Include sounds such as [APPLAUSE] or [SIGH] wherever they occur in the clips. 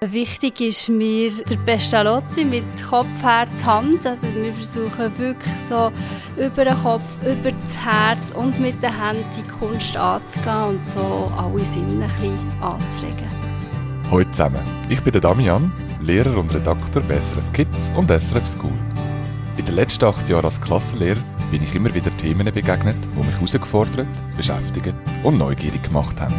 Wichtig ist mir der Pestalozzi mit Kopf, Herz, Hand. Also wir versuchen wirklich so über den Kopf, über das Herz und mit den Händen die Kunst anzugehen und so alle Sinne ein bisschen anzuregen. Hallo zusammen, ich bin Damian, Lehrer und Redakteur bei SRF Kids und SRF School. In den letzten acht Jahren als Klassenlehrer bin ich immer wieder Themen begegnet, die mich herausgefordert, beschäftigt und neugierig gemacht haben.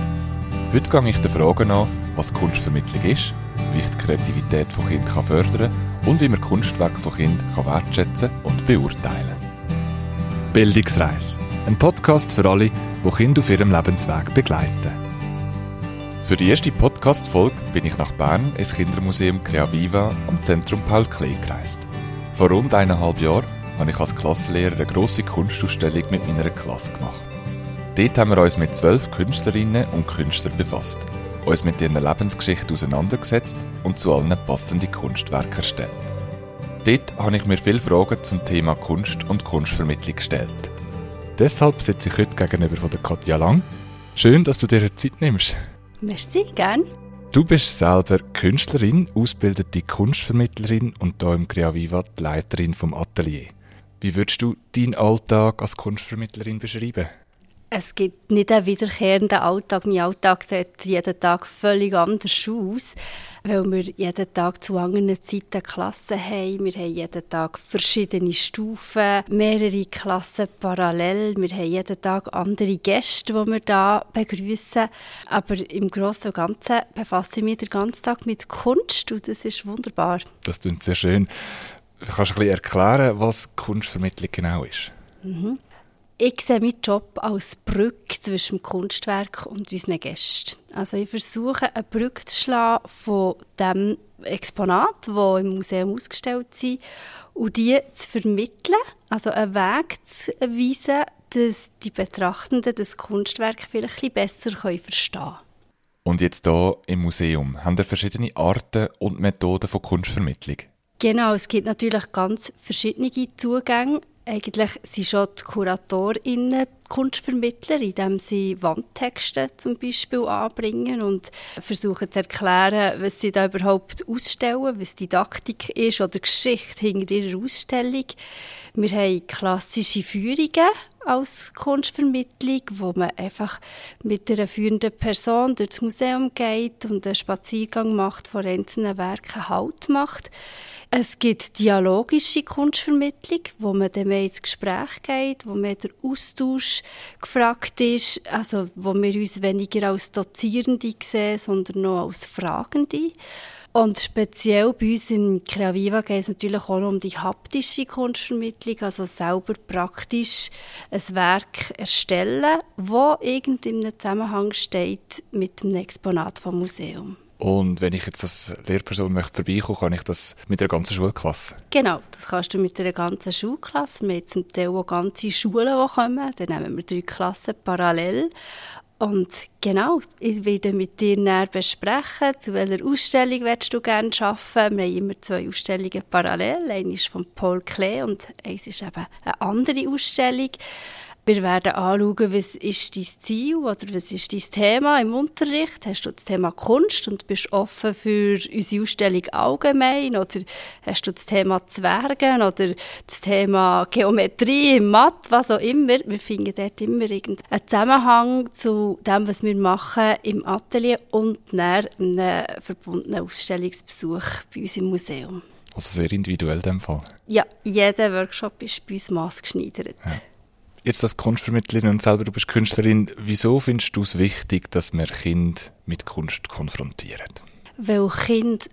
Heute gehe ich der Frage nach, was Kunstvermittlung ist, wie ich die Kreativität von Kindern fördern kann und wie man Kunstwerke von Kindern wertschätzen und beurteilen kann. Bildungsreise. Ein Podcast für alle, die Kinder auf ihrem Lebensweg begleiten. Für die erste Podcast-Folge bin ich nach Bern ins Kindermuseum Creaviva am Zentrum Paul Klee gereist. Vor rund eineinhalb Jahren habe ich als Klassenlehrer eine grosse Kunstausstellung mit meiner Klasse gemacht. Dort haben wir uns mit zwölf Künstlerinnen und Künstlern befasst, uns mit ihren Lebensgeschichten auseinandergesetzt und zu allen passende Kunstwerke erstellt. Dort habe ich mir viele Fragen zum Thema Kunst und Kunstvermittlung gestellt. Deshalb sitze ich heute gegenüber von der Katja Lang. Schön, dass du dir Zeit nimmst. Merci, gern. Du bist selber Künstlerin, ausgebildete Kunstvermittlerin und hier im Creaviva die Leiterin vom Atelier. Wie würdest du deinen Alltag als Kunstvermittlerin beschreiben? Es gibt nicht einen wiederkehrenden Alltag. Mein Alltag sieht jeden Tag völlig anders aus, weil wir jeden Tag zu anderen Zeiten Klassen haben. Wir haben jeden Tag verschiedene Stufen, mehrere Klassen parallel. Wir haben jeden Tag andere Gäste, die wir da begrüßen. Aber im Großen und Ganzen befasse ich mich den ganzen Tag mit Kunst und das ist wunderbar. Das klingt sehr schön. Kannst du ein bisschen erklären, was Kunstvermittlung genau ist? Mhm. Ich sehe meinen Job als Brücke zwischen dem Kunstwerk und unseren Gästen. Also ich versuche, eine Brücke zu schlagen von dem Exponat, das im Museum ausgestellt sind, und die zu vermitteln, also einen Weg zu weisen, dass die Betrachtenden das Kunstwerk vielleicht ein bisschen besser verstehen können. Und jetzt hier im Museum, haben wir verschiedene Arten und Methoden von Kunstvermittlung? Genau, es gibt natürlich ganz verschiedene Zugänge. Eigentlich sind schon die KuratorInnen Kunstvermittler, indem sie Wandtexte zum Beispiel anbringen und versuchen zu erklären, was sie da überhaupt ausstellen, was Didaktik ist oder Geschichte hinter ihrer Ausstellung. Wir haben klassische Führungen als Kunstvermittlung, wo man einfach mit einer führenden Person durchs Museum geht und einen Spaziergang macht, von einzelnen Werken Halt macht. Es gibt dialogische Kunstvermittlung, wo man dann mehr ins Gespräch geht, wo mehr der Austausch gefragt ist, also wo wir uns weniger als Dozierende sehen, sondern noch als Fragende. Und speziell bei uns im Creaviva geht es natürlich auch um die haptische Kunstvermittlung, also selber praktisch ein Werk erstellen, wo irgendeinem Zusammenhang steht mit dem Exponat vom Museum. Und wenn ich jetzt als Lehrperson möchte vorbeikommen, kann ich das mit der ganzen Schulklasse? Genau, das kannst du mit der ganzen Schulklasse. Wir haben zum Teil auch ganze Schulen, die kommen. Dann nehmen wir drei Klassen parallel. Und genau, ich werde mit dir näher besprechen, zu welcher Ausstellung willst du gerne arbeiten. Wir haben immer zwei Ausstellungen parallel. Eine ist von Paul Klee und eins ist eben eine andere Ausstellung. Wir werden anschauen, was ist dein Ziel oder was ist dein Thema im Unterricht. Hast du das Thema Kunst und bist offen für unsere Ausstellung allgemein? Oder hast du das Thema Zwergen oder das Thema Geometrie, Mathe, was auch immer? Wir finden dort immer einen Zusammenhang zu dem, was wir machen im Atelier und dann einen verbundenen Ausstellungsbesuch bei uns im Museum. Also sehr individuell in dem Fall? Ja, jeder Workshop ist bei uns maßgeschneidert. Ja. Jetzt als Kunstvermittlerin und selber du bist Künstlerin, wieso findest du es wichtig, dass wir Kinder mit Kunst konfrontieren? Weil Kinder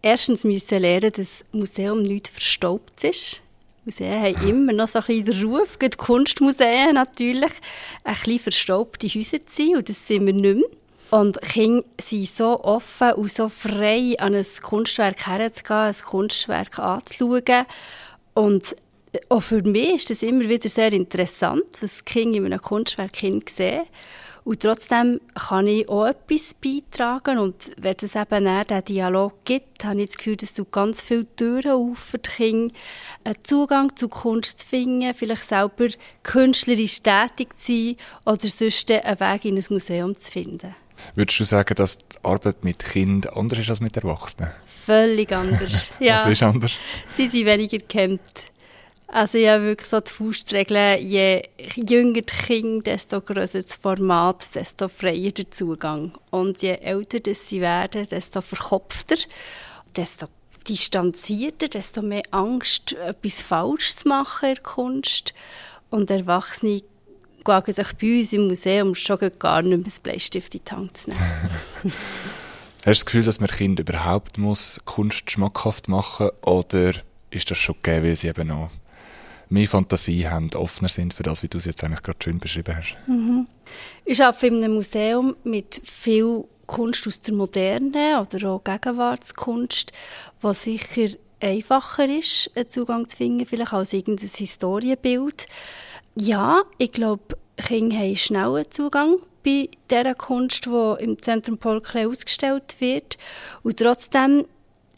erstens müssen lernen, dass das Museum nicht verstaubt ist. Museen haben immer noch so ein bisschen den Ruf, die Kunstmuseen natürlich, ein bisschen verstaubte Häuser zu sein und das sind wir nicht mehr. Und Kinder sind so offen und so frei, an ein Kunstwerk herzugehen, ein Kunstwerk anzuschauen. Und auch für mich ist das immer wieder sehr interessant, was Kinder in einem Kunstwerk sehen. Und trotzdem kann ich auch etwas beitragen. Und wenn es eben diesen Dialog gibt, habe ich das Gefühl, dass du ganz viele Türen auf für die Kinder, einen Zugang zu Kunst zu finden, vielleicht selber künstlerisch tätig zu sein oder sonst einen Weg in ein Museum zu finden. Würdest du sagen, dass die Arbeit mit Kindern anders ist als mit Erwachsenen? Völlig anders. [LAUGHS] ja. Was ist anders? Sie sind weniger gekämmt. Also ja, wirklich so die Faustregel, je jünger die Kinder, desto grösser das Format, desto freier der Zugang. Und je älter sie werden, desto verkopfter, desto distanzierter, desto mehr Angst, etwas falsch zu machen in der Kunst. Und Erwachsene wagen sich bei uns im Museum schon gar nicht mehr das Bleistift in die Hand zu nehmen. [LAUGHS] Hast du das Gefühl, dass man Kind überhaupt muss Kunst schmackhaft machen muss? Oder ist das schon gegeben, weil sie eben noch mehr Fantasie haben, offener sind für das, wie du es jetzt eigentlich gerade schön beschrieben hast? Mhm. Ich arbeite in einem Museum mit viel Kunst aus der Moderne oder auch Gegenwartskunst, was sicher einfacher ist, einen Zugang zu finden, vielleicht als irgendein Historienbild. Ja, ich glaube, Kinder haben schnellen Zugang bei dieser Kunst, die im Zentrum Paul Klee ausgestellt wird. Und trotzdem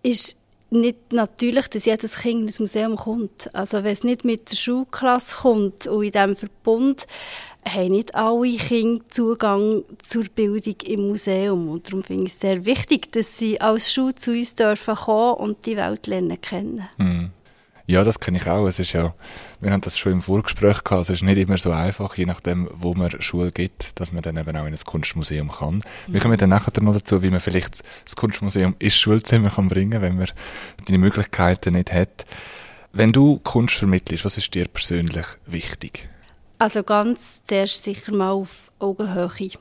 ist nicht natürlich, dass jedes Kind in das Museum kommt. Also wenn es nicht mit der Schulklasse kommt und in diesem Verbund, haben nicht alle Kinder Zugang zur Bildung im Museum. Und darum finde ich es sehr wichtig, dass sie als Schule zu uns dürfen kommen und die Welt lernen kennen. Mhm. Ja, das kenne ich auch. Es ist ja, wir haben das schon im Vorgespräch gehabt, es ist nicht immer so einfach, je nachdem, wo man Schule gibt, dass man dann eben auch in ein Kunstmuseum kann. Mhm. Wir kommen dann nachher noch dazu, wie man vielleicht das Kunstmuseum ins Schulzimmer kann bringen, wenn man die Möglichkeiten nicht hat. Wenn du Kunst vermittelst, was ist dir persönlich wichtig? Also ganz zuerst sicher mal auf Augenhöhe. Die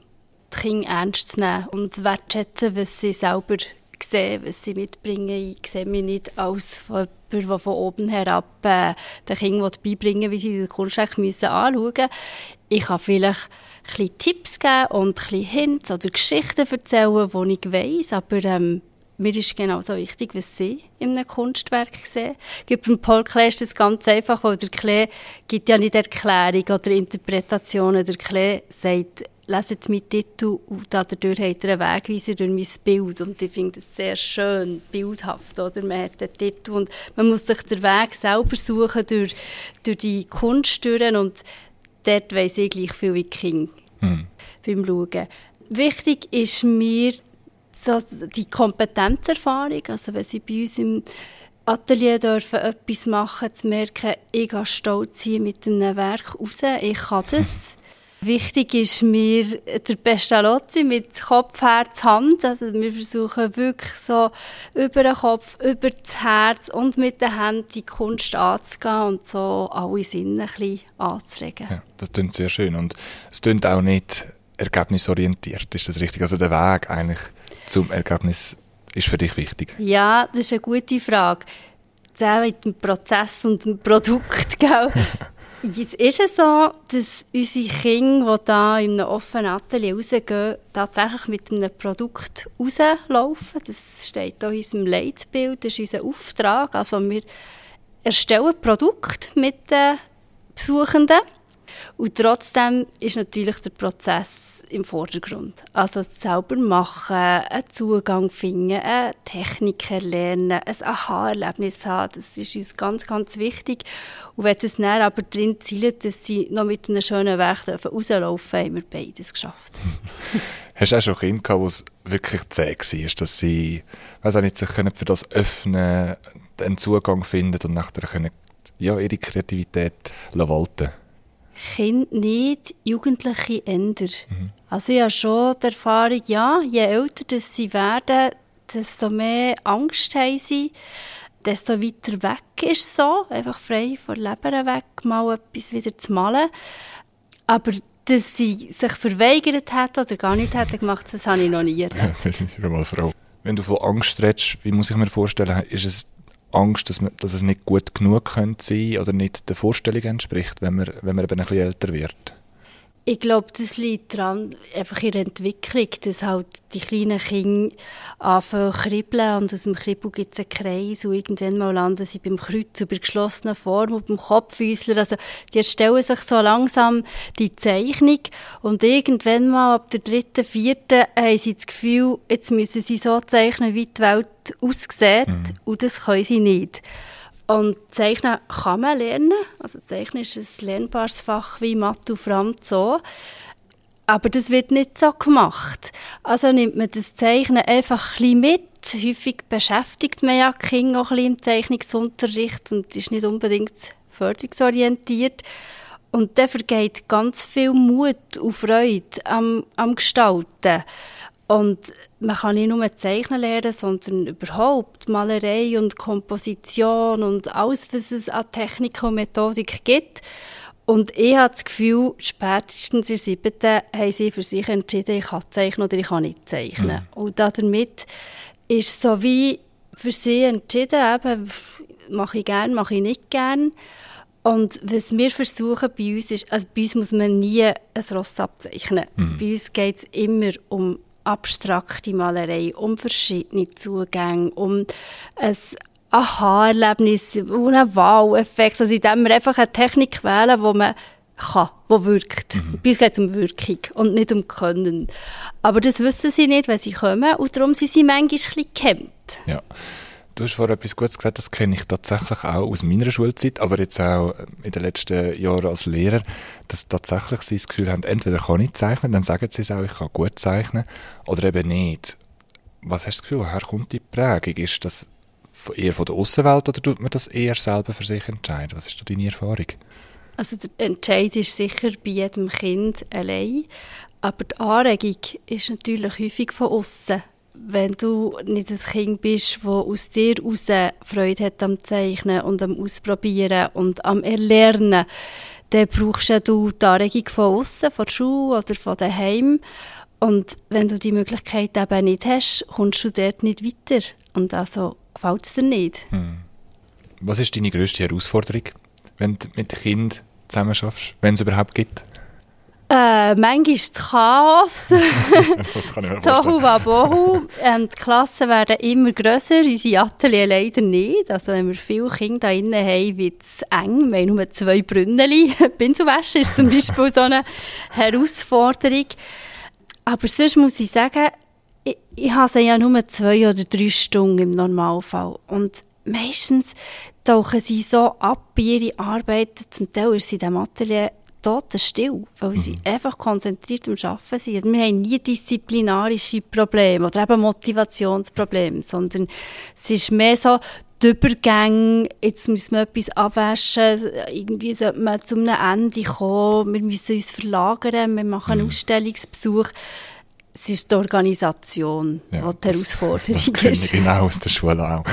Kinder ernst zu nehmen und wertschätzen, was sie selber sehen, was sie mitbringen. Ich sehe mich nicht als jemand, der von oben herab äh, den Kindern beibringen wie sie die Kunst müssen anschauen müssen. Ich kann vielleicht ein Tipps geben und ein Hints oder Geschichten erzählen, die ich weiss, aber ähm, mir ist genauso wichtig, was sie in einem Kunstwerk sehen. Gibt beim Paul Klee ist das ganz einfach, weil der Klee gibt ja nicht Erklärung oder Interpretationen. Der Klee sagt, leset meinen Titel und dadurch hat er einen Wegweiser durch mein Bild. Und ich finde das sehr schön, bildhaft. Oder? Man hat den Titel und man muss sich den Weg selber suchen durch, durch die Kunst durch. Und dort weiss ich gleich viel wie King mhm. beim Schauen. Wichtig ist mir so die Kompetenzerfahrung. Also wenn sie bei uns im Atelier dürfen etwas machen, zu merken, ich gehe stolz hier mit einem Werk raus, ich kann das. [LAUGHS] Wichtig ist mir der Pestalozzi mit Kopf, Herz, Hand. Also wir versuchen wirklich so über den Kopf, über das Herz und mit den Händen die Kunst anzugehen und so alle Sinne ein bisschen anzuregen. Ja, das klingt sehr schön und es klingt auch nicht ergebnisorientiert, ist das richtig? Also der Weg eigentlich zum Ergebnis ist für dich wichtig? Ja, das ist eine gute Frage. Der mit dem Prozess und dem Produkt, gell? [LAUGHS] Es ist so, dass unsere Kinder, die hier in einem offenen Atelier rausgehen, tatsächlich mit einem Produkt rauslaufen. Das steht hier in unserem Leitbild, das ist unser Auftrag. Also wir erstellen Produkte mit den Besuchenden und trotzdem ist natürlich der Prozess im Vordergrund. Also selber machen, einen Zugang finden, eine Technik erlernen, ein Aha-Erlebnis haben, das ist uns ganz, ganz wichtig. Und wenn das dann aber drin zielt, dass sie noch mit einem schönen Werk rauslaufen dürfen, haben wir beides geschafft. [LAUGHS] Hast du auch schon Kinder gehabt, wo es wirklich zäh war, dass sie, weiß auch nicht, sich für das öffnen, einen Zugang finden und nachher können, ja, ihre Kreativität walten Kinder nicht, Jugendliche ändern. Mhm. Also ich habe schon die Erfahrung, ja, je älter sie werden, desto mehr Angst haben sie, desto weiter weg ist so, einfach frei von Leber weg, mal etwas wieder zu malen. Aber dass sie sich verweigert hat oder gar nicht hätte gemacht, das habe ich noch nie erlebt. [LAUGHS] ich bin mal froh. Wenn du von Angst redest, wie muss ich mir vorstellen, ist es Angst, dass, man, dass es nicht gut genug könnte sein oder nicht der Vorstellung entspricht, wenn man, wenn man eben ein bisschen älter wird? Ich glaube, das liegt daran, einfach in der Entwicklung, dass halt die kleinen Kinder anfangen zu kribbeln und aus dem Kribbel gibt es einen Kreis und irgendwann mal landen sie beim Kreuz über geschlossene Form und beim Kopfhäusler. Also die erstellen sich so langsam die Zeichnung und irgendwann mal ab der dritten, vierten haben sie das Gefühl, jetzt müssen sie so zeichnen, wie die Welt aussieht mhm. und das können sie nicht. Und Zeichnen kann man lernen. Also Zeichnen ist ein lernbares Fach wie Mathe und Franz so. Aber das wird nicht so gemacht. Also nimmt man das Zeichnen einfach ein bisschen mit. Häufig beschäftigt man ja Kinder auch ein bisschen im Zeichnungsunterricht und ist nicht unbedingt förderungsorientiert. Und dann vergeht ganz viel Mut und Freude am, am Gestalten. Und man kann nicht nur Zeichnen lernen, sondern überhaupt Malerei und Komposition und alles, was es an Technik und Methodik gibt. Und ich habe das Gefühl, spätestens in siebten haben sie für sich entschieden, ich kann zeichnen oder ich kann nicht zeichnen. Mhm. Und damit ist so wie für sie entschieden, eben, mache ich gerne, mache ich nicht gerne. Und was wir versuchen bei uns ist, also bei uns muss man nie ein Ross abzeichnen. Mhm. Bei uns geht es immer um abstrakte Malerei, um verschiedene Zugänge, um ein Aha-Erlebnis, um einen Wow-Effekt, also indem wir einfach eine Technik wählen, die man kann, die wirkt. Mhm. Bei uns geht es um Wirkung und nicht um Können. Aber das wissen sie nicht, wenn sie kommen und darum sind sie manchmal ein bisschen gehemmt. Ja. Du hast vorher etwas Gutes gesagt, das kenne ich tatsächlich auch aus meiner Schulzeit, aber jetzt auch in den letzten Jahren als Lehrer, dass tatsächlich sie das Gefühl haben, entweder kann ich zeichnen, dann sagen sie es auch, ich kann gut zeichnen, oder eben nicht. Was hast du das Gefühl, woher kommt die Prägung? Ist das eher von der Außenwelt oder tut man das eher selber für sich entscheiden? Was ist da deine Erfahrung? Also der Entscheid ist sicher bei jedem Kind allein, aber die Anregung ist natürlich häufig von außen wenn du nicht ein Kind bist, das aus dir heraus Freude hat am Zeichnen und am Ausprobieren und am Erlernen, dann brauchst du die Anregung von außen, von der Schule oder von daheim. Und wenn du die Möglichkeit eben nicht hast, kommst du dort nicht weiter. Und also gefällt es dir nicht. Hm. Was ist deine grösste Herausforderung, wenn du mit Kind zusammen schaffst, wenn es überhaupt gibt? Äh, manchmal ist das Chaos. [LAUGHS] das kann ich mir Tohu wabohu. Ähm, die Klassen werden immer grösser, unsere Atelier leider nicht. Also wenn wir viele Kinder da drinnen haben, wird es eng. Wir haben nur zwei Brünneli. [LAUGHS] Pinselwäsche ist zum Beispiel so eine Herausforderung. Aber sonst muss ich sagen, ich, ich habe ja nur zwei oder drei Stunden im Normalfall. Und meistens tauchen sie so ab bei ihrer Arbeit. Zum Teil ist sie in diesem Atelier totenstill, weil mhm. sie einfach konzentriert am Arbeiten sind. Also wir haben nie disziplinarische Probleme oder eben Motivationsprobleme, sondern es ist mehr so, die Übergänge, jetzt müssen wir etwas abwaschen, irgendwie sollte man zu einem Ende kommen, wir müssen uns verlagern, wir machen einen mhm. Ausstellungsbesuch es ist die Organisation, ja, die die Herausforderung das, das ist. genau aus der Schule auch.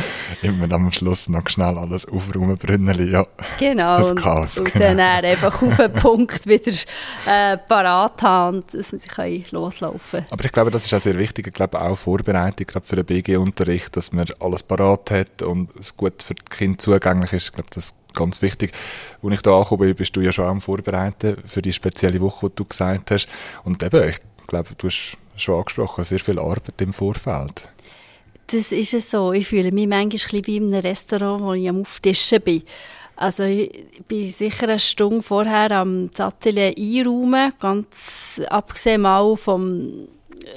Immer am Schluss noch schnell alles aufräumen, Brünneli, ja. Genau. Das Chaos, und, genau. und dann einfach auf den Punkt wieder äh, parat haben dass sie können loslaufen Aber ich glaube, das ist auch sehr wichtig. Ich glaube auch Vorbereitung, gerade für den BG-Unterricht, dass man alles parat hat und es gut für die Kinder zugänglich ist. Ich glaube, das ist ganz wichtig. Als ich da angekommen bin, bist du ja schon am Vorbereiten für die spezielle Woche, die du gesagt hast. Und eben, ich glaube, du hast schon angesprochen, sehr viel Arbeit im Vorfeld. Das ist es so. Ich fühle mich manchmal wie in einem Restaurant, wo ich am Auftischen bin. Also ich bin sicher eine Stunde vorher am Atelier einräumen, ganz abgesehen mal vom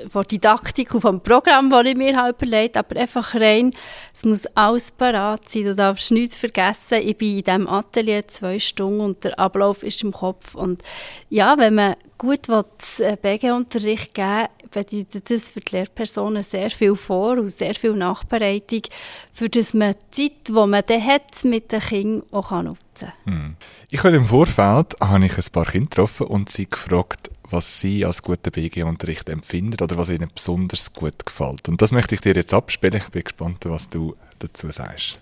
von der Didaktik und vom Programm, das ich mir habe überlegt aber einfach rein, es muss alles parat sein, du darfst nichts vergessen. Ich bin in diesem Atelier zwei Stunden und der Ablauf ist im Kopf und ja, wenn man gut äh, BG-Unterricht geben bedeutet das für die Lehrpersonen sehr viel Vor- und sehr viel Nachbereitung, für das man die Zeit, die man dann hat, mit den Kindern auch nutzen kann. Hm. Ich habe im Vorfeld habe ich ein paar Kinder getroffen und sie gefragt, was Sie als guten BG-Unterricht empfinden oder was Ihnen besonders gut gefällt. Und das möchte ich dir jetzt abspielen. Ich bin gespannt, was du dazu sagst.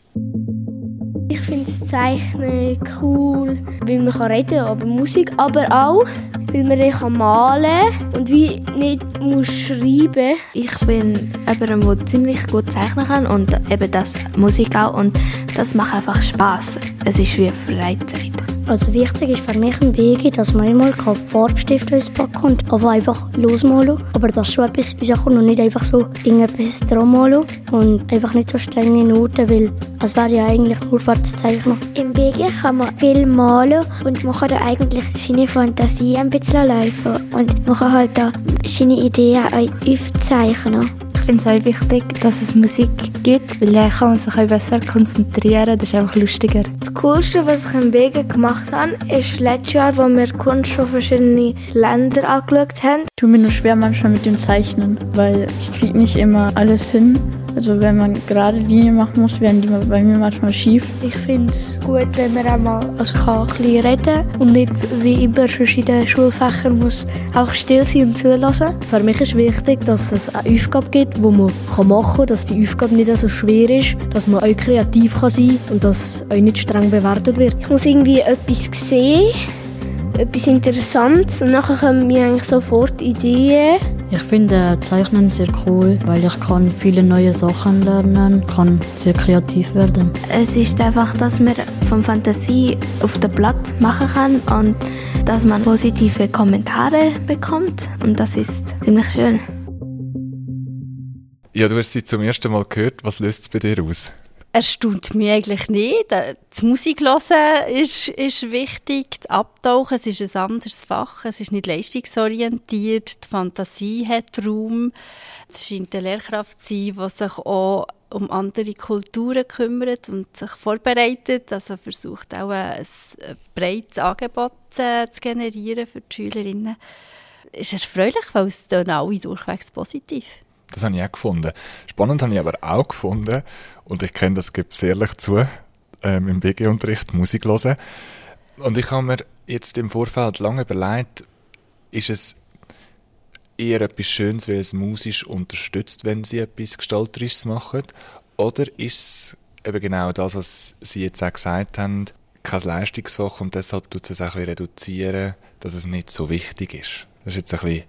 Ich finde das Zeichnen cool, weil man kann reden aber Musik, aber auch, weil man dann malen kann und wie nicht muss schreiben Ich bin jemand, der ziemlich gut zeichnen kann und eben das Musik auch und das macht einfach Spaß. Es ist wie Freizeit. Also wichtig ist für mich im BG, dass man immer Farbstift ins packen und aber einfach losmalen. Aber das schon etwas Sachen und nicht einfach so irgendetwas dran malen. Und einfach nicht so strenge Noten, weil es wäre ja eigentlich nur für das Zeichnen. Im BG kann man viel malen und man kann da eigentlich seine Fantasie ein bisschen laufen. Und man kann halt da seine Ideen aufzeichnen. Ich finde es auch wichtig, dass es Musik gibt, weil dann kann man sich auch besser konzentrieren. Das ist einfach lustiger. Das Coolste, was ich im Wegen gemacht habe, ist letztes Jahr, wo wir Kunst von verschiedenen Ländern angeschaut haben. Ich tue mir nur schwer manchmal mit dem Zeichnen, weil ich kriege nicht immer alles hin. Also wenn man gerade Linien machen muss, werden die bei mir manchmal schief. Ich finde es gut, wenn man auch mal also kann ein bisschen reden und nicht wie immer schon in den Schulfächern muss auch still sein und zulassen. Für mich ist wichtig, dass es eine Aufgabe gibt, die man machen kann, dass die Aufgabe nicht so schwer ist, dass man auch kreativ kann sein kann und dass auch nicht streng bewertet wird. Ich muss irgendwie etwas sehen, etwas Interessantes und nachher kommen mir eigentlich sofort Ideen. Ich finde Zeichnen sehr cool, weil ich kann viele neue Sachen lernen, kann sehr kreativ werden. Es ist einfach, dass man von Fantasie auf dem Blatt machen kann und dass man positive Kommentare bekommt und das ist ziemlich schön. Ja, du hast sie zum ersten Mal gehört. Was löst es bei dir aus? erstaunt mich eigentlich nicht. Das Musik hören ist, ist wichtig, das Abtauchen, es ist ein anderes Fach, es ist nicht leistungsorientiert, die Fantasie hat Raum. Es scheint eine Lehrkraft zu sein, die sich auch um andere Kulturen kümmert und sich vorbereitet, also versucht auch ein, breites Angebot äh, zu generieren für die Schülerinnen. Ist erfreulich, weil es dann alle durchwegs positiv das habe ich auch gefunden. Spannend habe ich aber auch gefunden, und ich kenne das, gebe ehrlich zu, ähm, im BG-Unterricht Musik hören. Und ich habe mir jetzt im Vorfeld lange überlegt, ist es eher etwas Schönes, weil es musisch unterstützt, wenn sie etwas Gestalterisches machen? Oder ist es eben genau das, was Sie jetzt auch gesagt haben, kein Leistungsfach und deshalb tut es ein bisschen reduzieren, dass es nicht so wichtig ist? Das ist jetzt ein bisschen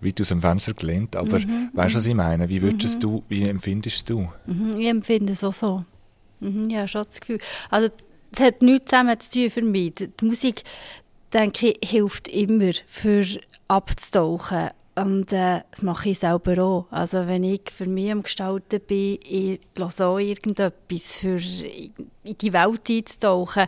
weit aus dem Fenster gelehnt, aber mhm, weißt du, was ich meine? Wie würdest mhm. du, wie empfindest du? Mhm, ich empfinde es auch so. Mhm, ja, schon das Gefühl. Also, es hat nichts zusammen zu tun für mich. Die Musik, denke ich, hilft immer, für abzutauchen. Und äh, das mache ich selber auch. Also wenn ich für mich am Gestalten bin, ich höre auch irgendetwas, für in die Welt einzutauchen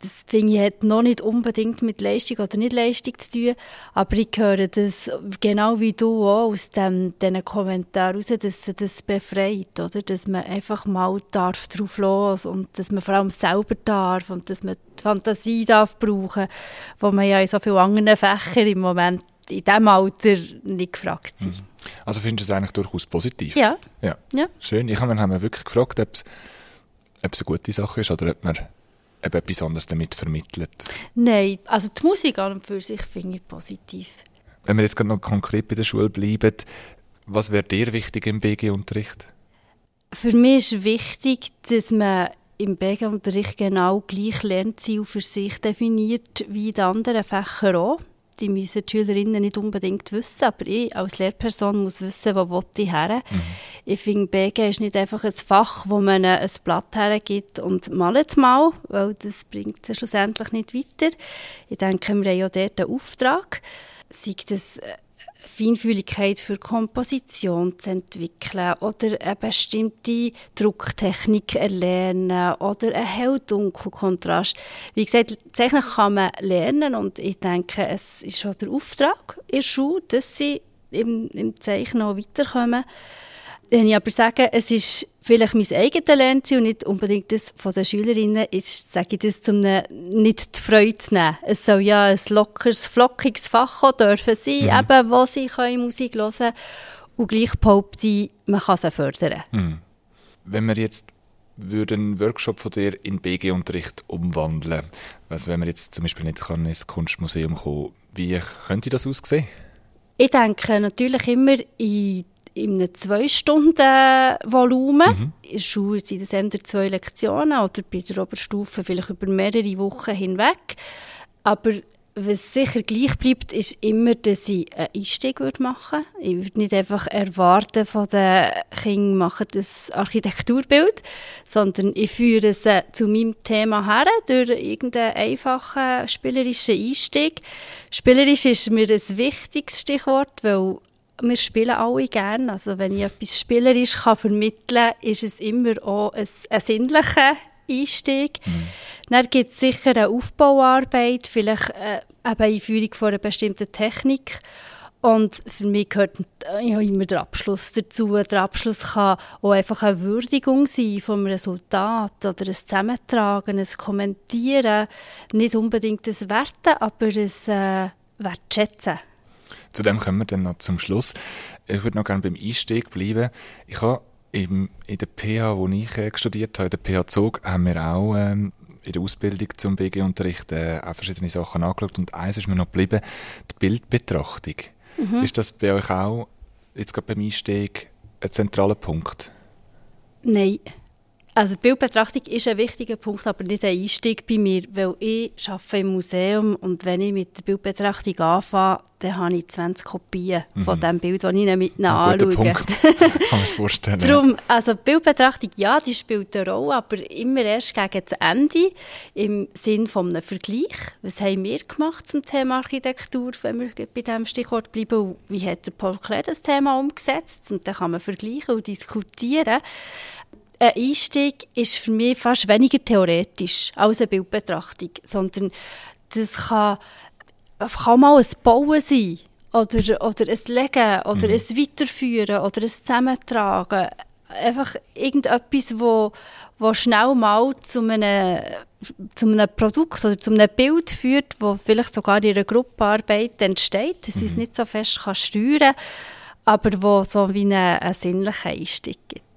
das finde ich, hat noch nicht unbedingt mit Leistung oder nicht Leistung zu tun, aber ich höre das genau wie du auch aus dem, diesen Kommentaren raus, dass das befreit, oder? dass man einfach mal darf drauf los und dass man vor allem selber darf und dass man die Fantasie darf brauchen, wo man ja in so vielen anderen Fächern im Moment in diesem Alter nicht gefragt sind. Mhm. Also findest du es eigentlich durchaus positiv? Ja. ja. ja. Schön. Ich habe mich wirklich gefragt, ob es, ob es eine gute Sache ist oder ob man eben etwas anderes damit vermittelt? Nein, also die Musik an und für sich finde ich positiv. Wenn wir jetzt gerade noch konkret bei der Schule bleiben, was wäre dir wichtig im BG-Unterricht? Für mich ist wichtig, dass man im BG-Unterricht genau gleich Lernziel für sich definiert wie in den anderen Fächern auch die müssen die Schülerinnen nicht unbedingt wissen, aber ich als Lehrperson muss wissen, wo ich her. Mhm. Ich finde, BG ist nicht einfach ein Fach, wo man ein Blatt hergibt und malt mal, weil das bringt es schlussendlich nicht weiter. Ich denke, wir haben ja dort einen Auftrag, sei das äh, Feinfühligkeit für Komposition zu entwickeln oder eine bestimmte Drucktechnik erlernen oder einen hell-dunkel-Kontrast. Wie gesagt, Zeichnen kann man lernen und ich denke, es ist schon der Auftrag in der Schule, dass sie im, im Zeichnen auch weiterkommen. Wenn ich aber sage, es ist vielleicht mein eigenes Lernziel und nicht unbedingt das von den Schülerinnen, ist, sage ich das, um nicht die Freude zu nehmen. Es soll ja ein lockeres, flockiges Fach auch dürfen sein, mhm. eben, wo sie können Musik hören können. Und gleich behaupte man kann sie fördern. Mhm. Wenn wir jetzt einen Workshop von dir in BG-Unterricht umwandeln, also wenn man jetzt zum Beispiel nicht kann ins Kunstmuseum kommen wie könnte das aussehen? Ich denke natürlich immer in in einem Zwei-Stunden-Volumen. Mhm. In der Schule sind es entweder zwei Lektionen oder bei der Oberstufe vielleicht über mehrere Wochen hinweg. Aber was sicher gleich bleibt, ist immer, dass ich einen Einstieg machen würde. Ich würde nicht einfach erwarten von den Kindern, machen das Architekturbild, sondern ich führe sie zu meinem Thema her durch irgendeinen einfachen spielerischen Einstieg. Spielerisch ist mir ein wichtiges Stichwort, weil wir spielen alle gerne. Also wenn ich etwas spielerisch kann vermitteln kann, ist es immer auch ein, ein sinnlicher Einstieg. Mhm. Dann gibt es sicher eine Aufbauarbeit, vielleicht äh, eine Einführung von einer bestimmten Technik Und für mich gehört ja, immer der Abschluss dazu. Der Abschluss kann auch einfach eine Würdigung sein vom Resultat oder ein Zusammentragen, ein Kommentieren. Nicht unbedingt ein Werten, aber ein äh, Wertschätzen. Zu dem kommen wir dann noch zum Schluss. Ich würde noch gerne beim Einstieg bleiben. Ich habe in der PH, wo ich äh, studiert habe, in der PH Zug, haben wir auch ähm, in der Ausbildung zum BG-Unterricht äh, auch verschiedene Sachen angeschaut und eins ist mir noch geblieben, die Bildbetrachtung. Mhm. Ist das bei euch auch jetzt gerade beim Einstieg ein zentraler Punkt? Nein. Also die Bildbetrachtung ist ein wichtiger Punkt, aber nicht ein Einstieg bei mir, weil ich arbeite im Museum und wenn ich mit der Bildbetrachtung anfange, dann habe ich 20 Kopien mhm. von dem Bild, das ich ihnen mit anschaue. Punkt. [LAUGHS] Kann man es vorstellen. Darum, also die Bildbetrachtung, ja, die spielt eine Rolle, aber immer erst gegen das Ende, im Sinn von einem Vergleich. Was haben wir gemacht zum Thema Architektur, wenn wir bei diesem Stichwort bleiben? Wie hat der Paul Klee das Thema umgesetzt? Und dann kann man vergleichen und diskutieren ein Einstieg ist für mich fast weniger theoretisch als eine Bildbetrachtung, sondern das kann, kann mal ein Bauen sein oder, oder ein Legen oder mhm. ein Weiterführen oder ein Zusammentragen. Einfach irgendetwas, wo, wo schnell mal zu einem, zu einem Produkt oder zu einem Bild führt, wo vielleicht sogar in einer Gruppenarbeit entsteht, dass mhm. es nicht so fest kann steuern kann, aber wo so wie einen, einen sinnlichen Einstieg gibt.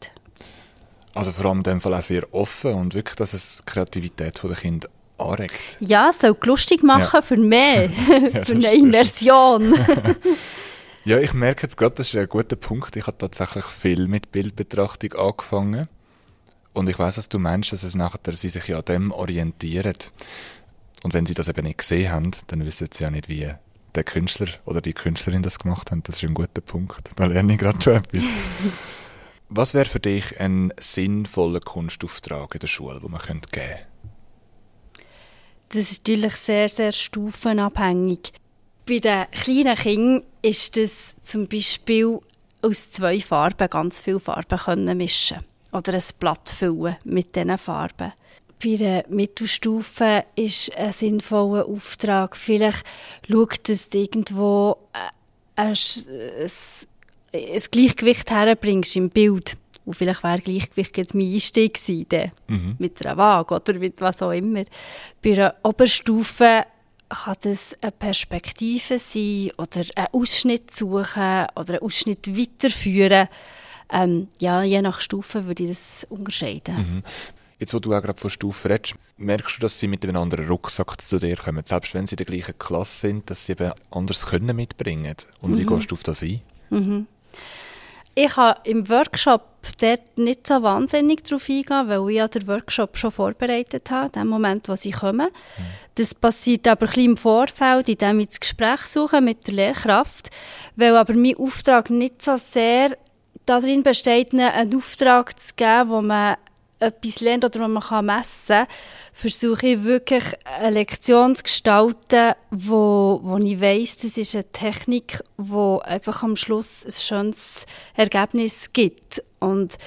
Also vor allem in dem Fall auch sehr offen und wirklich, dass es die Kreativität der Kinder anregt. Ja, es soll lustig machen ja. für mehr, [LAUGHS] ja, [LAUGHS] für eine Immersion. [LAUGHS] ja, ich merke jetzt gerade, das ist ein guter Punkt. Ich habe tatsächlich viel mit Bildbetrachtung angefangen. Und ich weiß, was du meinst, dass es nachher sie sich ja an dem orientieren. Und wenn sie das eben nicht gesehen haben, dann wissen sie ja nicht, wie der Künstler oder die Künstlerin das gemacht haben. Das ist ein guter Punkt. Da lerne ich gerade schon etwas. Was wäre für dich ein sinnvoller Kunstauftrag in der Schule, den man geben könnte? Das ist natürlich sehr, sehr stufenabhängig. Bei den kleinen Kindern ist es zum Beispiel aus zwei Farben ganz viele Farben können mischen oder ein Blatt füllen mit diesen Farben. Bei der Mittelstufe ist ein sinnvoller Auftrag, vielleicht schaut, dass du irgendwo ein, ein ein Gleichgewicht herbringst im Bild. Und vielleicht wäre Gleichgewicht jetzt mein Einstieg gewesen, mhm. mit einer Waage oder mit was auch immer. Bei einer Oberstufe kann das eine Perspektive sein oder einen Ausschnitt suchen oder einen Ausschnitt weiterführen. Ähm, ja, je nach Stufe würde ich das unterscheiden. Mhm. Jetzt, wo du auch gerade von Stufen redest, merkst du, dass sie mit einem anderen Rucksack zu dir kommen? Selbst wenn sie in der gleichen Klasse sind, dass sie eben anders können mitbringen Und mhm. wie gehst du auf das ein? Mhm. Ich habe im Workshop dort nicht so wahnsinnig darauf eingehen, weil ich ja den Workshop schon vorbereitet habe, in dem Moment, wo sie kommen. Mhm. Das passiert aber ein bisschen im Vorfeld, indem ich das Gespräch suche mit der Lehrkraft, weil aber mein Auftrag nicht so sehr darin besteht, einen Auftrag zu geben, wo man etwas lernt oder was man messen kann, versuche ich wirklich eine Lektion zu gestalten, wo, wo ich weiss, das ist eine Technik, wo einfach am Schluss ein schönes Ergebnis gibt. Und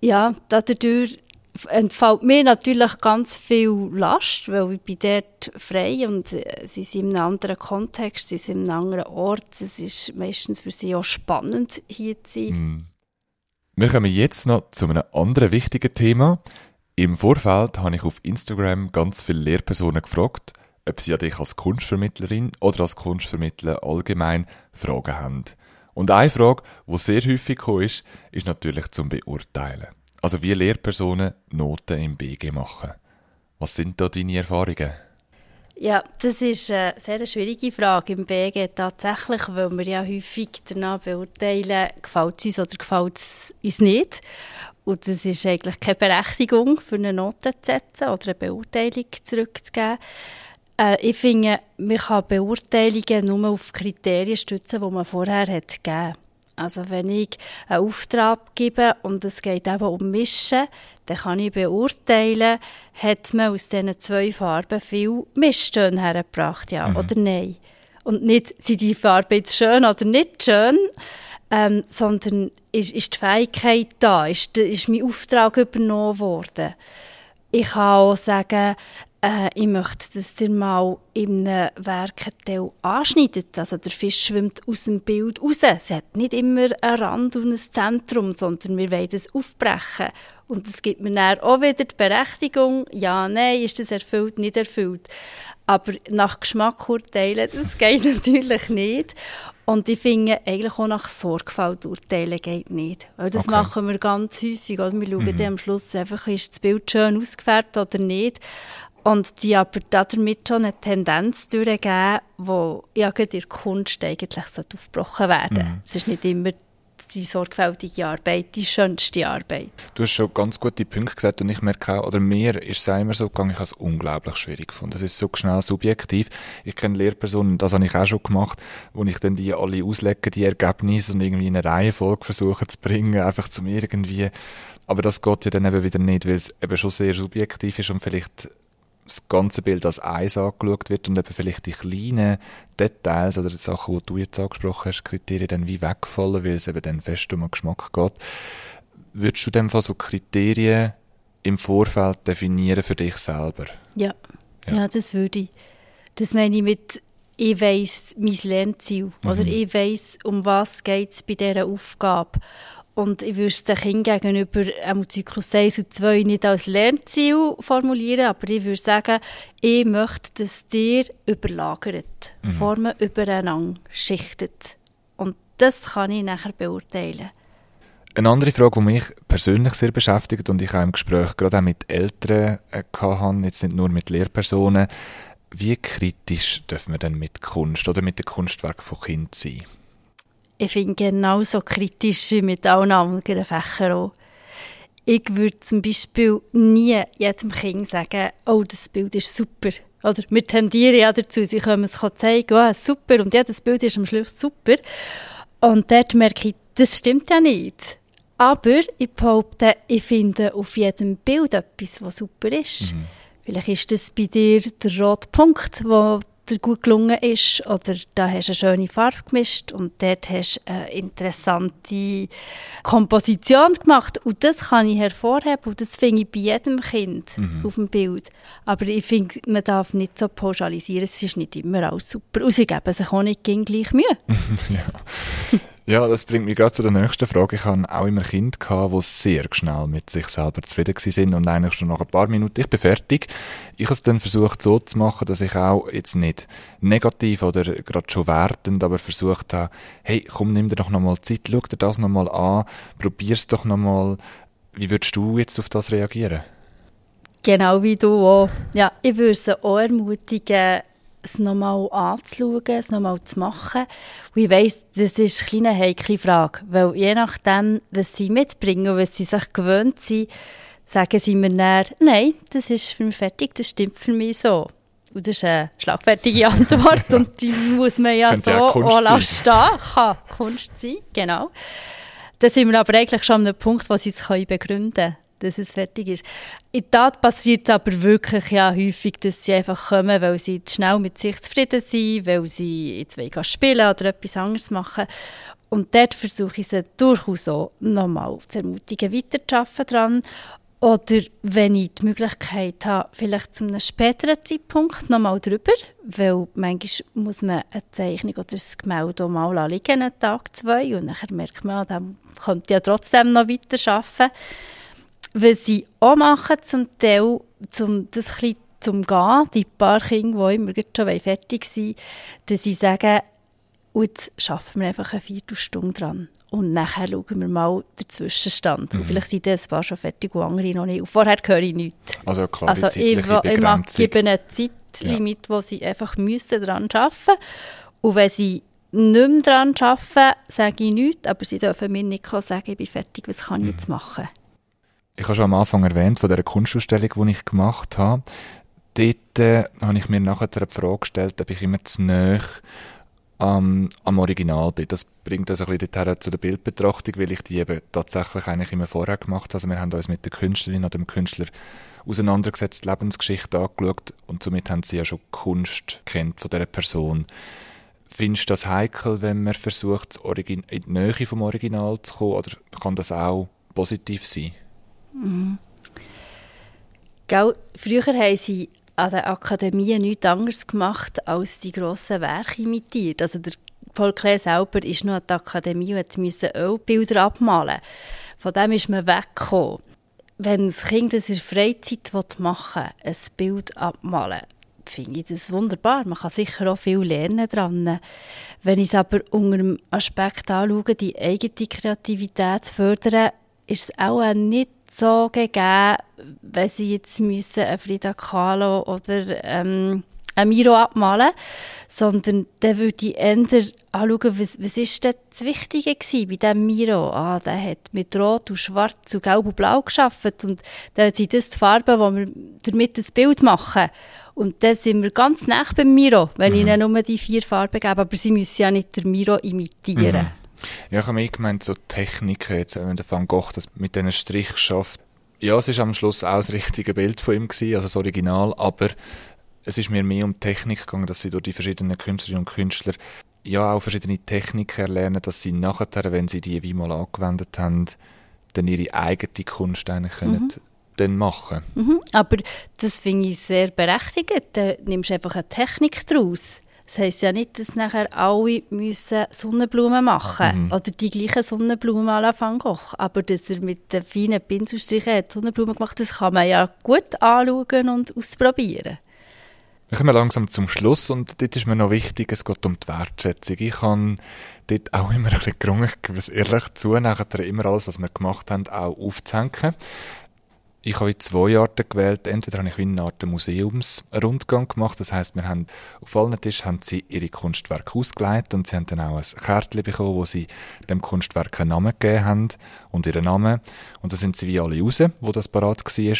ja, dadurch entfällt mir natürlich ganz viel Last, weil ich bin dort frei und äh, sie sind in einem anderen Kontext, sie sind in einem anderen Ort. Es ist meistens für sie auch spannend, hier zu sein. Mm. Wir kommen jetzt noch zu einem anderen wichtigen Thema. Im Vorfeld habe ich auf Instagram ganz viele Lehrpersonen gefragt, ob sie an dich als Kunstvermittlerin oder als Kunstvermittler allgemein Fragen haben. Und eine Frage, die sehr häufig kam, ist, ist natürlich zum Beurteilen. Also wie Lehrpersonen Noten im BG machen. Was sind da deine Erfahrungen? Ja, das ist eine sehr schwierige Frage im BG tatsächlich, weil wir ja häufig danach beurteilen, gefällt es uns oder gefällt es uns nicht. Und das ist eigentlich keine Berechtigung, für eine Note zu setzen oder eine Beurteilung zurückzugeben. Äh, ich finde, man kann Beurteilungen nur auf Kriterien stützen, die man vorher hat gegeben Also wenn ich einen Auftrag gebe und es geht eben um Mischen, dann kann ich beurteilen, hat man aus diesen zwei Farben viel Mischtöne hergebracht, ja mhm. oder nein. Und nicht, sind die Farben jetzt schön oder nicht schön, ähm, sondern ist, ist die Fähigkeit da, ist, ist mein Auftrag übernommen worden. Ich kann auch sagen, äh, ich möchte, dass ihr mal in einem Werkenteil anschneidet. Also der Fisch schwimmt aus dem Bild raus. Es hat nicht immer einen Rand und ein Zentrum, sondern wir wollen das aufbrechen. Und es gibt mir dann auch wieder die Berechtigung, ja, nein, ist das erfüllt, nicht erfüllt. Aber nach Geschmack urteilen, das [LAUGHS] geht natürlich nicht. Und ich finde, eigentlich auch nach Sorgfalt urteilen geht nicht. Weil das okay. machen wir ganz häufig. Oder? Wir schauen mhm. am Schluss einfach, ist das Bild schön ausgefärbt oder nicht. Und die aber damit schon eine Tendenz durchgeben, die ja in der Kunst eigentlich aufgebrochen werden sollte. Mhm. Es ist nicht immer die sorgfältige Arbeit, die schönste Arbeit. Du hast schon ganz gute Punkte gesagt und ich merke auch, oder mir ist es immer so gegangen, ich habe es unglaublich schwierig gefunden. Es ist so schnell subjektiv. Ich kenne Lehrpersonen, das habe ich auch schon gemacht, wo ich dann die alle auslege, die Ergebnisse und irgendwie in eine Reihenfolge versuche zu bringen, einfach zum irgendwie aber das geht ja dann eben wieder nicht, weil es eben schon sehr subjektiv ist und vielleicht das ganze Bild als eins angeschaut wird und eben vielleicht die kleinen Details oder die Sachen, die du jetzt angesprochen hast, Kriterien dann wie wegfallen, weil es eben dann fest um den Geschmack geht. Würdest du dem Fall so Kriterien im Vorfeld definieren für dich selber? Ja, ja, ja das würde ich. Das meine ich mit ich weiss mein Lernziel mhm. oder ich weiss, um was geht es bei dieser Aufgabe. Und ich würde es den Kindern gegenüber ähm, Zyklus 1 und 2 nicht als Lernziel formulieren, aber ich würde sagen, ich möchte, dass dir überlagert, mhm. Formen übereinander schichtet. Und das kann ich nachher beurteilen. Eine andere Frage, die mich persönlich sehr beschäftigt und ich auch im Gespräch gerade auch mit Eltern äh, hatte, jetzt nicht nur mit Lehrpersonen, wie kritisch dürfen wir denn mit Kunst oder mit dem Kunstwerk von Kind sein? Ich finde genauso kritisch wie mit allen anderen Fächern auch. Ich würde zum Beispiel nie jedem Kind sagen, oh, das Bild ist super. Oder wir tendieren ja dazu, sie können es zeigen, oh, super, und ja, das Bild ist am Schluss super. Und dort merke ich, das stimmt ja nicht. Aber ich behaupte, ich finde auf jedem Bild etwas, was super ist. Mhm. Vielleicht ist das bei dir der rote Punkt, wo dir gut gelungen ist oder da hast du eine schöne Farbe gemischt und dort hast du eine interessante Komposition gemacht und das kann ich hervorheben und das finde ich bei jedem Kind mhm. auf dem Bild. Aber ich finde, man darf nicht so pauschalisieren, es ist nicht immer alles super und sie geben sich auch nicht gleich Mühe. [LAUGHS] ja. Ja, das bringt mich gerade zu der nächsten Frage. Ich hatte auch immer Kinder, gehabt, die sehr schnell mit sich selber zufrieden waren und eigentlich schon nach ein paar Minuten, ich bin fertig. Ich habe es dann versucht so zu machen, dass ich auch jetzt nicht negativ oder gerade schon wertend, aber versucht habe, hey, komm, nimm dir doch nochmal Zeit, schau dir das nochmal an, probier es doch nochmal. Wie würdest du jetzt auf das reagieren? Genau wie du auch. Ja, ich würde sie auch ermutigen, es nochmal anzuschauen, es nochmal zu machen. Und ich weiss, das ist eine kleine heikle Frage, weil je nachdem, was sie mitbringen und was sie sich gewöhnt sind, sagen sie mir dann, nein, das ist für mich fertig, das stimmt für mich so. Und das ist eine schlagfertige [LAUGHS] Antwort und die muss man ja so ja auch lassen Kann Kunst sein, genau. Da sind wir aber eigentlich schon an einem Punkt, wo sie es begründen können dass es fertig ist. In der Tat passiert es aber wirklich ja häufig, dass sie einfach kommen, weil sie schnell mit sich zufrieden sind, weil sie jetzt wollen spielen oder etwas anderes machen. Und dort versuche ich sie durchaus auch nochmal zu ermutigen, weiterzuarbeiten dran. Oder wenn ich die Möglichkeit habe, vielleicht zu einem späteren Zeitpunkt nochmal drüber, weil manchmal muss man eine Zeichnung oder ein Gemälde auch mal liegen, einen Tag, zwei, und dann merkt man, dann könnte ja trotzdem noch weiter arbeiten was sie auch machen, zum Teil, um das ein zum Gehen, die paar Kinder, die immer schon fertig sind, dass sie sagen, jetzt schaffen wir einfach eine Viertelstunde dran. Und nachher schauen wir mal den Zwischenstand. Mhm. Und vielleicht sind ein paar schon fertig und andere noch nicht. Und vorher höre ich nichts. Also klar, also ich, ich gebe eine Zeitlimit, ja. wo sie einfach müssen daran arbeiten müssen. Und wenn sie nicht mehr daran arbeiten, sage ich nichts, aber sie dürfen mir nicht sagen, ich bin fertig, was kann ich jetzt mhm. machen? Ich habe schon am Anfang erwähnt, von der Kunstausstellung, die ich gemacht habe. Dort äh, habe ich mir nachher die Frage gestellt, ob ich immer zu nahe ähm, am Original bin. Das bringt uns ein bisschen zu der Bildbetrachtung, weil ich die eben tatsächlich eigentlich immer vorher gemacht habe. Also wir haben uns mit der Künstlerin oder dem Künstler auseinandergesetzt, Lebensgeschichte angeschaut und somit haben sie ja schon Kunst kennt von dieser Person. Findest du das heikel, wenn man versucht, in die Nähe vom Original zu kommen, oder kann das auch positiv sein? Gell, früher haben sie an den Akademien nichts anderes gemacht, als die grossen Werke imitiert. Also der Paul Klee selber ist noch an der Akademie und musste Ölbilder abmalen. Von dem ist man weggekommen. Wenn das Kind das in der Freizeit machen will, ein Bild abmalen, finde ich das wunderbar. Man kann sicher auch viel lernen daran. Wenn ich es aber unter dem Aspekt anschaue, die eigene Kreativität zu fördern, ist es auch nicht so gegeben, wenn sie jetzt müssen eine Frida Kahlo oder ähm, ein Miro abmalen sondern dann würde ich eher anschauen, was, was ist denn das Wichtige gewesen bei diesem Miro? Ah, der hat mit Rot und Schwarz und Gelb und Blau geschafft und dann sind das die Farben, die wir damit das Bild machen. Und dann sind wir ganz nah beim Miro, wenn mhm. ich ihnen nur die vier Farben gebe, aber sie müssen ja nicht den Miro imitieren. Mhm. Ja, ich habe mir gemeint, so Techniken, jetzt, wenn der Van Gogh das mit diesen Strich schafft. Ja, es ist am Schluss auch das richtige Bild von ihm gewesen, also das Original, aber es ist mir mehr um Technik gegangen, dass sie durch die verschiedenen Künstlerinnen und Künstler ja auch verschiedene Techniken erlernen, dass sie nachher, wenn sie die wie mal angewendet haben, dann ihre eigene Kunst eigentlich mhm. können dann machen. Mhm. Aber das finde ich sehr berechtigt. Da nimmst du einfach eine Technik daraus. Das heisst ja nicht, dass nachher alle müssen Sonnenblumen machen mhm. oder die gleichen Sonnenblumen à la Van Gogh. Aber dass er mit den feinen Pinselstrichen Sonnenblumen gemacht hat, das kann man ja gut anschauen und ausprobieren. Wir kommen langsam zum Schluss und dort ist mir noch wichtig, es geht um die Wertschätzung. Ich habe dort auch immer ein bisschen gerungen, ehrlich zu, nachher immer alles, was wir gemacht haben, auch aufzuhängen. Ich habe zwei Arten gewählt. Entweder habe ich wie eine Art Museumsrundgang gemacht. Das heißt, wir haben auf allen Tischen haben sie ihre Kunstwerke ausgelegt und sie haben dann auch ein Kärtchen bekommen, wo sie dem Kunstwerk einen Namen gegeben haben und ihren Namen. Und da sind sie wie alle raus, wo das parat war.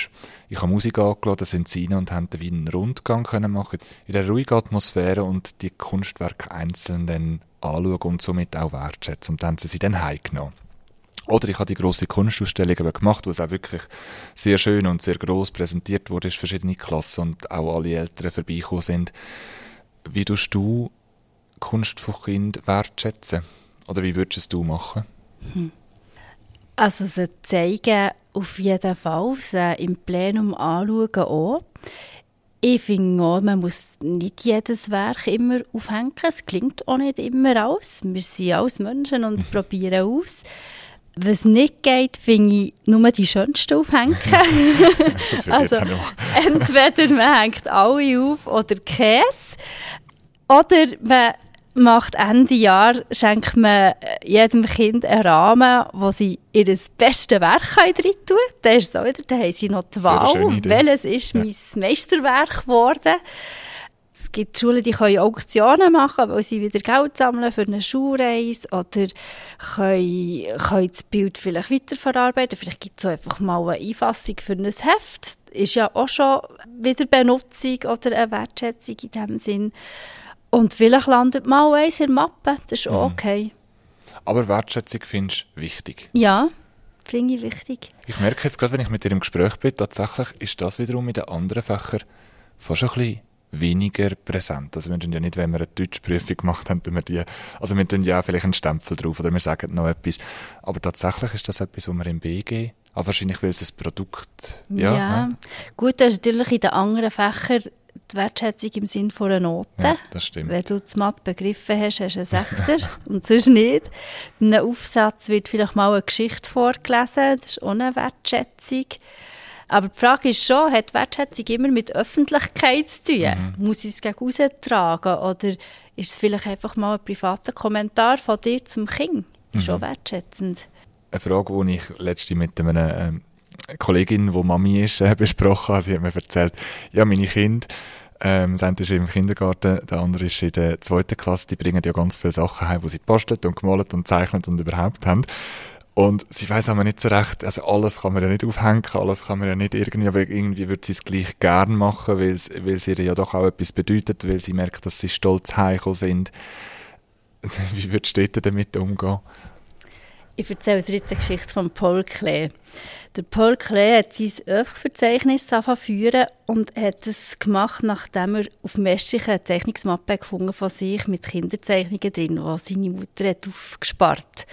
Ich habe Musik angeladen, da sind sie rein und haben dann wie einen Rundgang können machen in der ruhigen Atmosphäre und die Kunstwerke einzeln dann anschauen und somit auch wertschätzen. Und dann haben sie sie dann heimgenommen. Oder ich habe die große Kunstausstellung eben gemacht, wo es auch wirklich sehr schön und sehr groß präsentiert wurde, ist verschiedene Klassen und auch alle Eltern vorbeigekommen sind. Wie tust du Kunst von Kind wertschätzen? Oder wie würdest es du machen? Hm. Also sie zeigen auf jeden Fall, sie im Plenum anschauen auch. Ich finde auch, man muss nicht jedes Werk immer aufhängen. Es klingt auch nicht immer aus. Wir sind alles Menschen und [LAUGHS] probieren aus. Was nicht geht, finde ich nur die schönsten aufhängen. [LAUGHS] also, entweder man hängt alle auf oder Käse. Oder man macht Ende Jahr, schenkt man jedem Kind einen Rahmen, wo sie ihr bestes Werk rein tun können. Dann ist es auch wieder, dann haben sie noch die Wahl, welches ist ja. mein Meisterwerk geworden gibt Schulen, die können Auktionen machen, weil sie wieder Geld sammeln für eine Schulreise oder können, können das Bild vielleicht weiterverarbeiten. Vielleicht gibt es einfach mal eine Einfassung für ein Heft. Ist ja auch schon wieder Benutzung oder eine Wertschätzung in dem Sinn. Und vielleicht landet mal eins in der Mappe. Das ist auch mhm. okay. Aber Wertschätzung findest du wichtig? Ja, finde ich wichtig. Ich merke jetzt gerade, wenn ich mit dir im Gespräch bin, tatsächlich ist das wiederum in den anderen Fächern fast ein bisschen weniger präsent. Also wir tun ja nicht, wenn wir eine Deutschprüfung gemacht haben, wir die, also wir tun ja auch vielleicht einen Stempel drauf oder wir sagen noch etwas. Aber tatsächlich ist das etwas, was wir im BG Ah, wahrscheinlich, weil es ein Produkt ja, ja. Ne? Gut, das ist natürlich in den anderen Fächern die Wertschätzung im Sinne von einer Note. Ja, das stimmt. Wenn du das Mathe begriffen hast, hast du einen Sechser [LAUGHS] und sonst nicht. In einem Aufsatz wird vielleicht mal eine Geschichte vorgelesen, das ist eine Wertschätzung. Aber die Frage ist schon, hat Wertschätzung immer mit Öffentlichkeit zu tun? Mhm. Muss ich es gegen tragen? Oder ist es vielleicht einfach mal ein privater Kommentar von dir zum Kind? Mhm. Schon wertschätzend. Eine Frage, die ich letztens mit einer ähm, Kollegin, die Mami ist, äh, besprochen habe. Sie hat mir erzählt, ja, meine Kinder, ähm, das eine ist im Kindergarten, der andere ist in der zweiten Klasse, die bringen ja ganz viele Sachen heim, die sie postet und gemalt und zeichnet und überhaupt haben. Und sie weiß aber nicht so recht, also alles kann man ja nicht aufhängen, alles kann man ja nicht irgendwie, aber irgendwie würde sie es gleich gern machen, weil es, ihr ja doch auch etwas bedeutet, weil sie merkt, dass sie stolz heimgekommen sind. [LAUGHS] Wie würdest du damit umgehen? Ich erzähle dir jetzt eine Geschichte von Paul Klee. Der Paul Klee hat sein Öffverzeichnis führen und hat es gemacht, nachdem er auf Messich eine Zeichnungsmappe gefunden von sich mit Kinderzeichnungen drin, die seine Mutter hat aufgespart hat.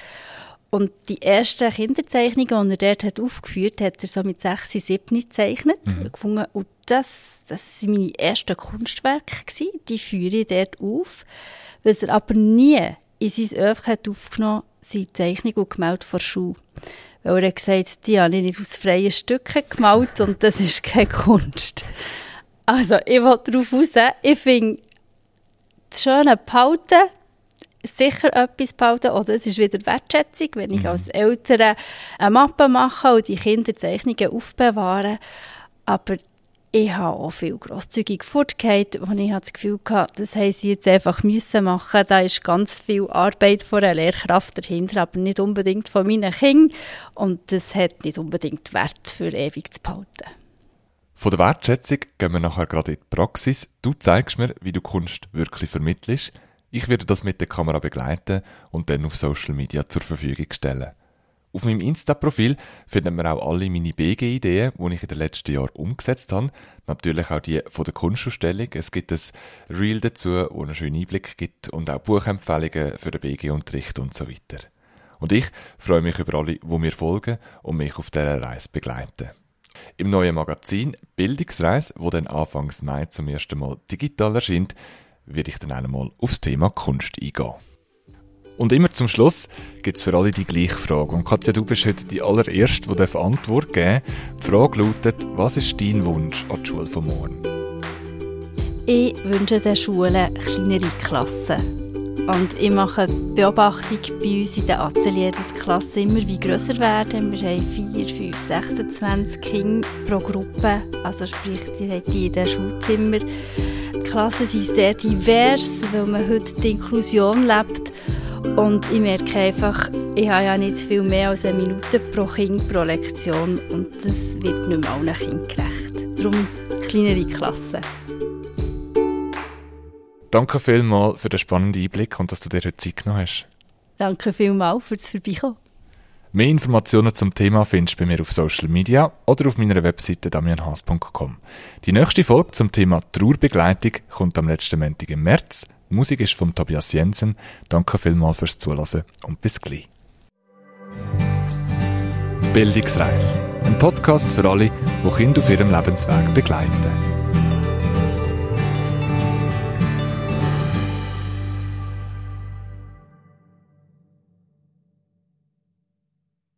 Und die ersten Kinderzeichnungen, die er dort hat aufgeführt hat, hat er so mit 6, 7 gezeichnet. Mhm. Gefunden. Und das, das waren meine ersten Kunstwerke. Gewesen. Die führe ich dort auf. Was er aber nie in sein Öff hat aufgenommen sind Zeichnungen und Gemälde vor Schule. Weil er hat gesagt, die habe ich nicht aus freien Stücken gemalt und das ist keine Kunst. Also, ich will darauf raus, ich finde, das schöne Behalten, sicher etwas behalten, oder es ist wieder Wertschätzung, wenn ich mhm. als Eltern eine Mappe mache und die Kinder Zeichnungen aufbewahren. Aber ich habe auch viel grosszügig fortgeht, wo ich das Gefühl hatte, das haben sie jetzt einfach müssen machen. Da ist ganz viel Arbeit von einer Lehrkraft dahinter, aber nicht unbedingt von meinen Kindern. Und das hat nicht unbedingt Wert für ewig zu behalten. Von der Wertschätzung gehen wir nachher gerade in die Praxis. Du zeigst mir, wie du Kunst wirklich vermittelst. Ich werde das mit der Kamera begleiten und dann auf Social Media zur Verfügung stellen. Auf meinem Insta-Profil findet man auch alle meine BG-Ideen, die ich in den letzten Jahren umgesetzt habe. Natürlich auch die von der Kunstausstellung. Es gibt ein Reel dazu, wo einen schönen Einblick gibt und auch Buchempfehlungen für den BG-Unterricht und so weiter. Und ich freue mich über alle, die mir folgen und mich auf dieser Reise begleiten. Im neuen Magazin Bildungsreise, wo dann Anfangs Mai zum ersten Mal digital erscheint, werde ich dann einmal aufs Thema Kunst eingehen. Und immer zum Schluss gibt es für alle die gleiche Frage. Und Katja, du bist heute die allererste, die Antwort geben darf. Die Frage lautet, was ist dein Wunsch an die Schule von morgen? Ich wünsche den Schulen kleinere Klassen. Und ich mache die Beobachtung bei uns in den Ateliers, dass Klassen immer wie grösser werden. Wir haben 4, 5, 26 Kinder pro Gruppe. Also sprich, die haben die in den Schulzimmern. Die Klassen sind sehr divers, weil man heute die Inklusion lebt. Und ich merke einfach, ich habe ja nicht viel mehr als eine Minute pro Kind pro Lektion und das wird nicht mehr allen Kindern gerecht. Darum kleinere Klassen. Danke vielmals für den spannenden Einblick und dass du dir heute Zeit genommen hast. Danke vielmals fürs Vorbeikommen. Mehr Informationen zum Thema findest du bei mir auf Social Media oder auf meiner Webseite damianhaas.com. Die nächste Folge zum Thema Trauerbegleitung kommt am letzten Montag im März. Die Musik ist von Tobias Jensen. Danke vielmals fürs Zuhören und bis gleich. Bildungsreise. Ein Podcast für alle, die Kinder auf ihrem Lebensweg begleiten.